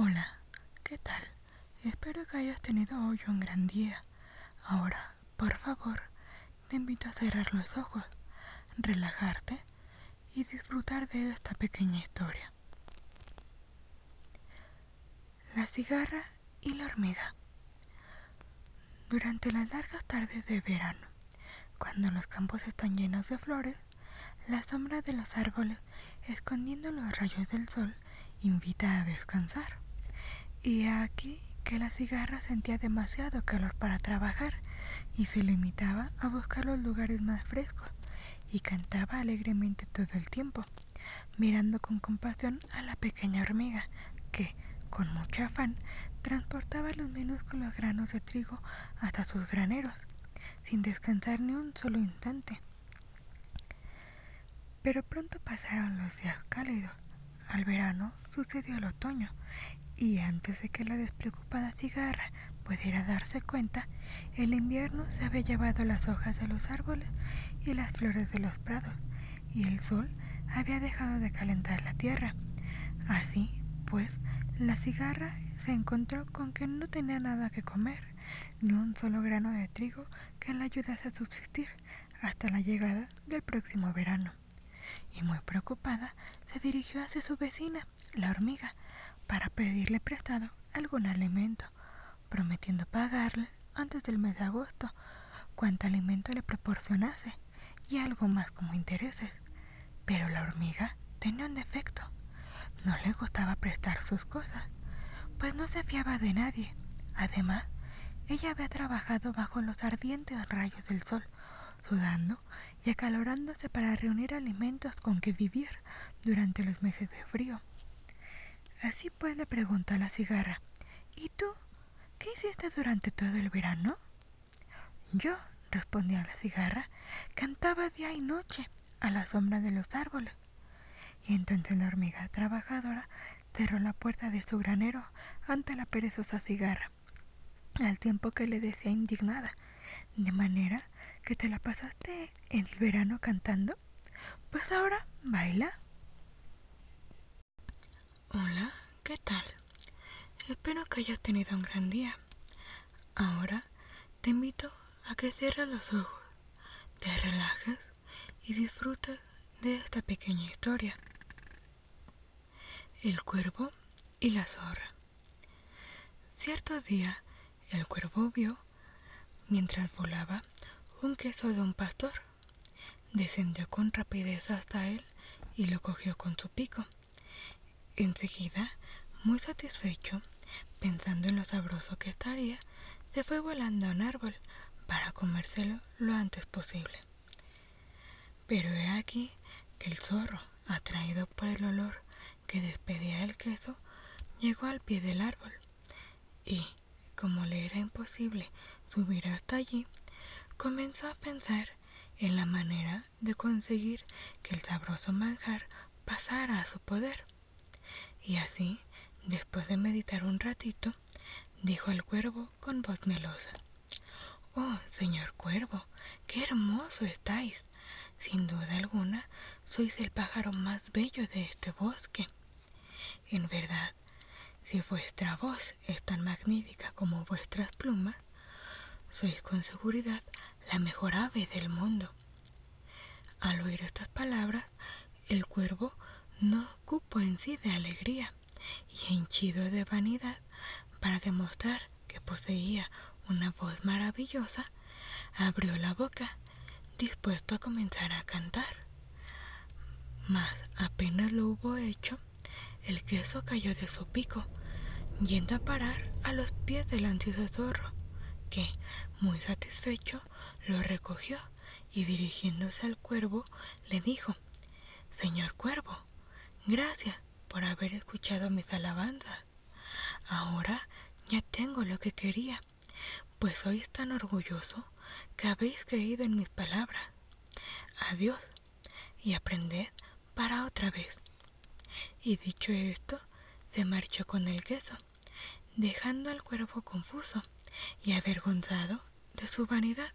Hola, ¿qué tal? Espero que hayas tenido hoy un gran día. Ahora, por favor, te invito a cerrar los ojos, relajarte y disfrutar de esta pequeña historia. La cigarra y la hormiga. Durante las largas tardes de verano, cuando los campos están llenos de flores, la sombra de los árboles, escondiendo los rayos del sol, invita a descansar. Y aquí que la cigarra sentía demasiado calor para trabajar y se limitaba a buscar los lugares más frescos y cantaba alegremente todo el tiempo, mirando con compasión a la pequeña hormiga que, con mucho afán, transportaba los minúsculos granos de trigo hasta sus graneros, sin descansar ni un solo instante. Pero pronto pasaron los días cálidos. Al verano sucedió el otoño, y antes de que la despreocupada cigarra pudiera darse cuenta, el invierno se había llevado las hojas de los árboles y las flores de los prados, y el sol había dejado de calentar la tierra. Así, pues, la cigarra se encontró con que no tenía nada que comer, ni un solo grano de trigo que la ayudase a subsistir hasta la llegada del próximo verano. Y muy preocupada, se dirigió hacia su vecina, la hormiga, para pedirle prestado algún alimento, prometiendo pagarle antes del mes de agosto cuánto alimento le proporcionase y algo más como intereses. Pero la hormiga tenía un defecto. No le gustaba prestar sus cosas, pues no se fiaba de nadie. Además, ella había trabajado bajo los ardientes rayos del sol, sudando y acalorándose para reunir alimentos con que vivir durante los meses de frío. Así pues le preguntó a la cigarra, ¿y tú? ¿Qué hiciste durante todo el verano? Yo, respondió la cigarra, cantaba día y noche a la sombra de los árboles. Y entonces la hormiga trabajadora cerró la puerta de su granero ante la perezosa cigarra, al tiempo que le decía indignada, de manera que te la pasaste en el verano cantando, pues ahora baila. Hola, ¿qué tal? Espero que hayas tenido un gran día. Ahora te invito a que cierres los ojos, te relajes y disfrutes de esta pequeña historia. El cuervo y la zorra. Cierto día, el cuervo vio, mientras volaba, un queso de un pastor. Descendió con rapidez hasta él y lo cogió con su pico. Enseguida, muy satisfecho, pensando en lo sabroso que estaría, se fue volando a un árbol para comérselo lo antes posible. Pero he aquí que el zorro, atraído por el olor que despedía el queso, llegó al pie del árbol y, como le era imposible subir hasta allí, comenzó a pensar en la manera de conseguir que el sabroso manjar pasara a su poder. Y así, después de meditar un ratito, dijo el cuervo con voz melosa. Oh, señor cuervo, qué hermoso estáis. Sin duda alguna, sois el pájaro más bello de este bosque. En verdad, si vuestra voz es tan magnífica como vuestras plumas, sois con seguridad la mejor ave del mundo. Al oír estas palabras, el cuervo no cupo en sí de alegría y henchido de vanidad para demostrar que poseía una voz maravillosa, abrió la boca dispuesto a comenzar a cantar. Mas apenas lo hubo hecho, el queso cayó de su pico, yendo a parar a los pies del ansioso zorro, que, muy satisfecho, lo recogió y dirigiéndose al cuervo le dijo, Señor cuervo, Gracias por haber escuchado mis alabanzas. Ahora ya tengo lo que quería, pues sois tan orgulloso que habéis creído en mis palabras. Adiós y aprended para otra vez. Y dicho esto, se marchó con el queso, dejando al cuervo confuso y avergonzado de su vanidad.